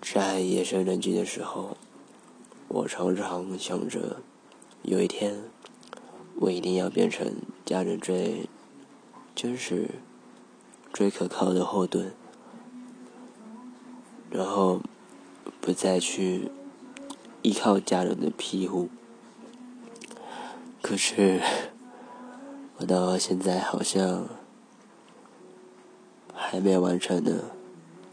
在夜深人静的时候我常常想着有一天我一定要变成家人最真实最可靠的后盾然后不再去依靠家人的庇护。可是我到现在好像还没完成呢。